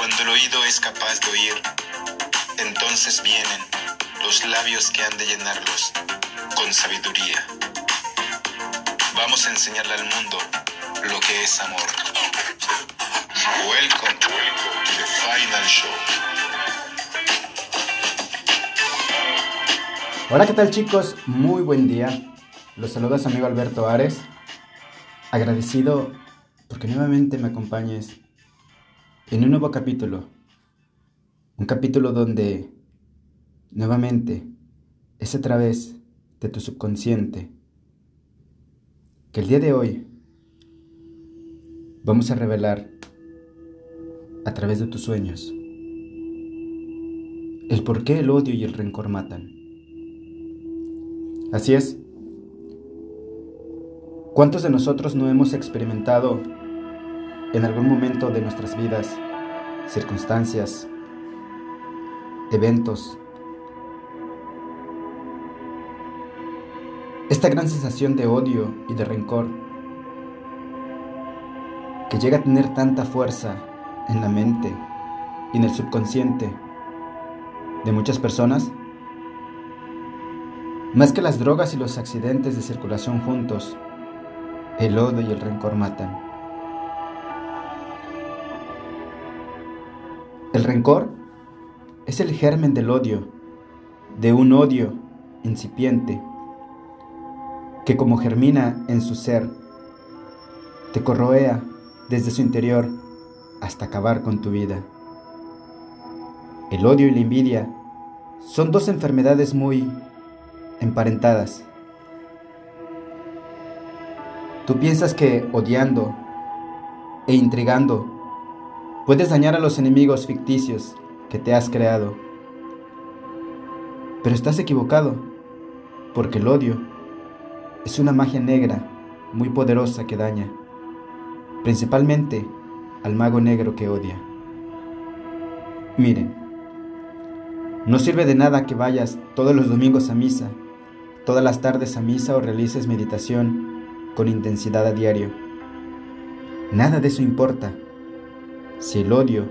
Cuando el oído es capaz de oír, entonces vienen los labios que han de llenarlos con sabiduría. Vamos a enseñarle al mundo lo que es amor. Welcome to the final show. Hola, ¿qué tal chicos? Muy buen día. Los saluda su amigo Alberto Ares. Agradecido porque nuevamente me acompañes en un nuevo capítulo. Un capítulo donde nuevamente es a través de tu subconsciente que el día de hoy vamos a revelar a través de tus sueños el por qué el odio y el rencor matan. Así es. ¿Cuántos de nosotros no hemos experimentado en algún momento de nuestras vidas circunstancias, eventos, esta gran sensación de odio y de rencor que llega a tener tanta fuerza en la mente y en el subconsciente de muchas personas? Más que las drogas y los accidentes de circulación juntos, el odio y el rencor matan. El rencor es el germen del odio, de un odio incipiente, que como germina en su ser, te corroea desde su interior hasta acabar con tu vida. El odio y la envidia son dos enfermedades muy emparentadas. Tú piensas que odiando e intrigando puedes dañar a los enemigos ficticios que te has creado. Pero estás equivocado, porque el odio es una magia negra muy poderosa que daña, principalmente al mago negro que odia. Miren, no sirve de nada que vayas todos los domingos a misa todas las tardes a misa o realices meditación con intensidad a diario. Nada de eso importa. Si el odio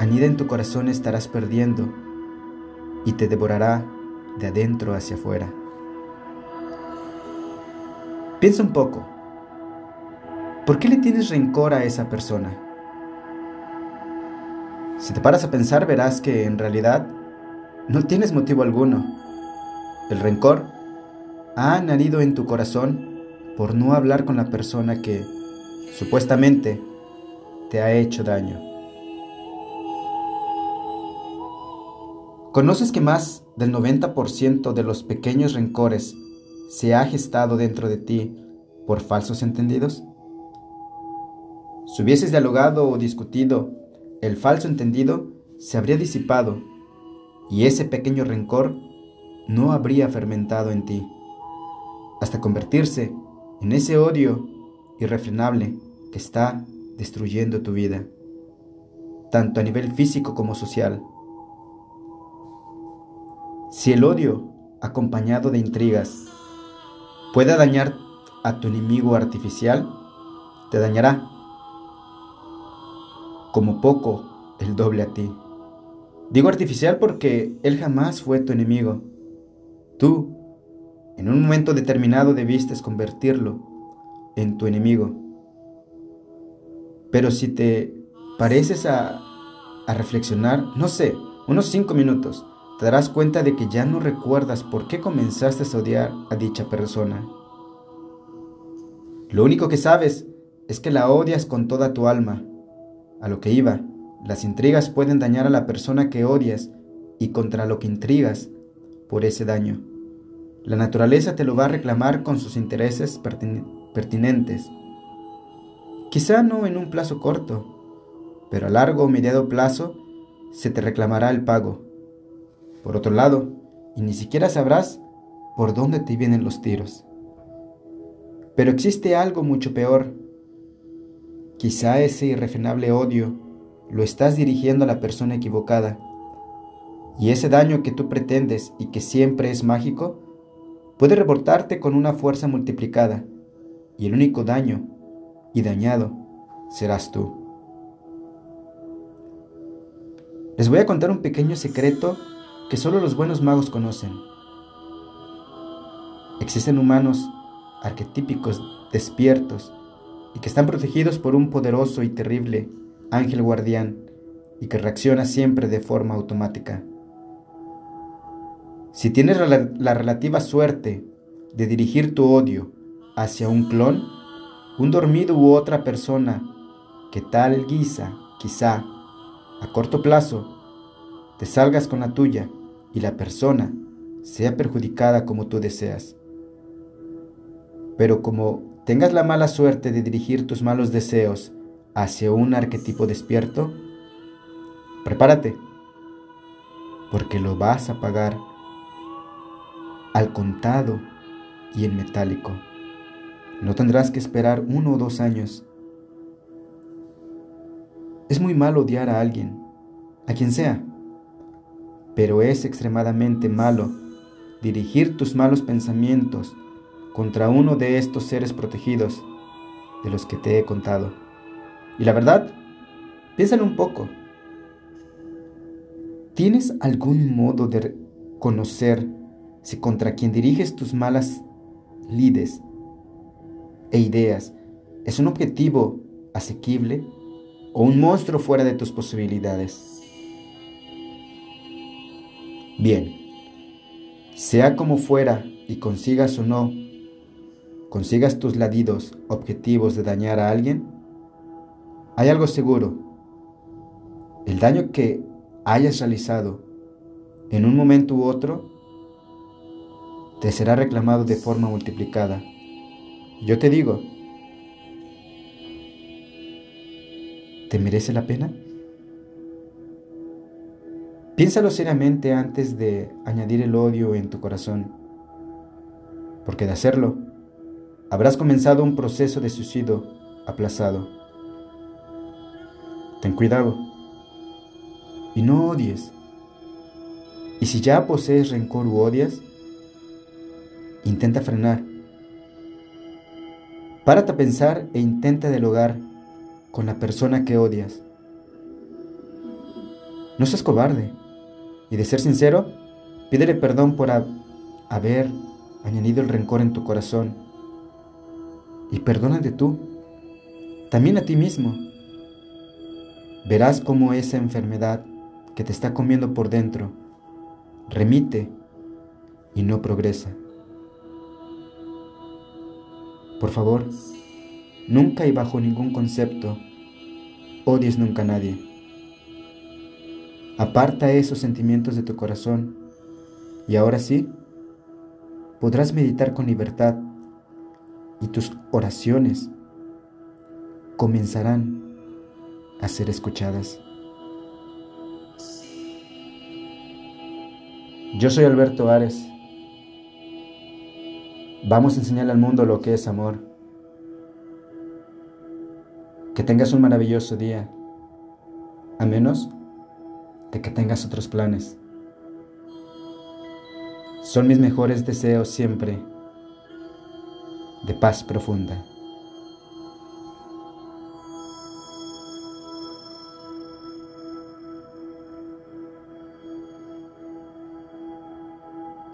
anida en tu corazón estarás perdiendo y te devorará de adentro hacia afuera. Piensa un poco. ¿Por qué le tienes rencor a esa persona? Si te paras a pensar verás que en realidad no tienes motivo alguno. El rencor ha nacido en tu corazón por no hablar con la persona que supuestamente te ha hecho daño. ¿Conoces que más del 90% de los pequeños rencores se ha gestado dentro de ti por falsos entendidos? Si hubieses dialogado o discutido, el falso entendido se habría disipado y ese pequeño rencor no habría fermentado en ti, hasta convertirse en ese odio irrefrenable que está destruyendo tu vida, tanto a nivel físico como social. Si el odio, acompañado de intrigas, puede dañar a tu enemigo artificial, te dañará como poco el doble a ti. Digo artificial porque él jamás fue tu enemigo, Tú, en un momento determinado, debiste convertirlo en tu enemigo. Pero si te pareces a, a reflexionar, no sé, unos cinco minutos, te darás cuenta de que ya no recuerdas por qué comenzaste a odiar a dicha persona. Lo único que sabes es que la odias con toda tu alma. A lo que iba, las intrigas pueden dañar a la persona que odias y contra lo que intrigas por ese daño. La naturaleza te lo va a reclamar con sus intereses pertinentes. Quizá no en un plazo corto, pero a largo o mediado plazo se te reclamará el pago. Por otro lado, y ni siquiera sabrás por dónde te vienen los tiros. Pero existe algo mucho peor. Quizá ese irrefrenable odio lo estás dirigiendo a la persona equivocada. Y ese daño que tú pretendes y que siempre es mágico, puede reportarte con una fuerza multiplicada. Y el único daño y dañado serás tú. Les voy a contar un pequeño secreto que solo los buenos magos conocen. Existen humanos arquetípicos despiertos y que están protegidos por un poderoso y terrible ángel guardián y que reacciona siempre de forma automática. Si tienes la, relativa suerte de dirigir tu odio hacia un clon, un dormido u otra persona que tal guisa, quizá, a corto plazo, te salgas con la tuya y la persona sea perjudicada como tú deseas. Pero como tengas la mala suerte de dirigir tus malos deseos hacia un arquetipo despierto, prepárate, porque lo vas a pagar al contado y en metálico. No tendrás que esperar uno o dos años. Es muy malo odiar a alguien, a quien sea, pero es extremadamente malo dirigir tus malos pensamientos contra uno de estos seres protegidos de los que te he contado. Y la verdad, piénsalo un poco. ¿Tienes algún modo de conocer si contra quien diriges tus malas lides e ideas es un objetivo asequible o un monstruo fuera de tus posibilidades. Bien, sea como fuera y consigas o no, consigas tus ladidos objetivos de dañar a alguien, hay algo seguro. El daño que hayas realizado en un momento u otro te será reclamado de forma multiplicada. Yo te digo, ¿te merece la pena? Piénsalo seriamente antes de añadir el odio en tu corazón, porque de hacerlo, habrás comenzado un proceso de suicidio aplazado. Ten cuidado y no odies. Y si ya posees rencor u odias, intenta frenar Párate a pensar e intenta dialogar con la persona que odias. No seas cobarde y de ser sincero, pídele perdón por haber añadido el rencor en tu corazón. Y perdónate tú, también a ti mismo. Verás cómo esa enfermedad que te está comiendo por dentro remite y no progresa. Por favor, nunca y bajo ningún concepto odies nunca a nadie. Aparta esos sentimientos de tu corazón y ahora sí, podrás meditar con libertad y tus oraciones comenzarán a ser escuchadas. Yo soy Alberto Ares Vamos a enseñarle al mundo lo que es amor. Que tengas un maravilloso día, a menos de que tengas otros planes. Son mis mejores deseos siempre de paz profunda.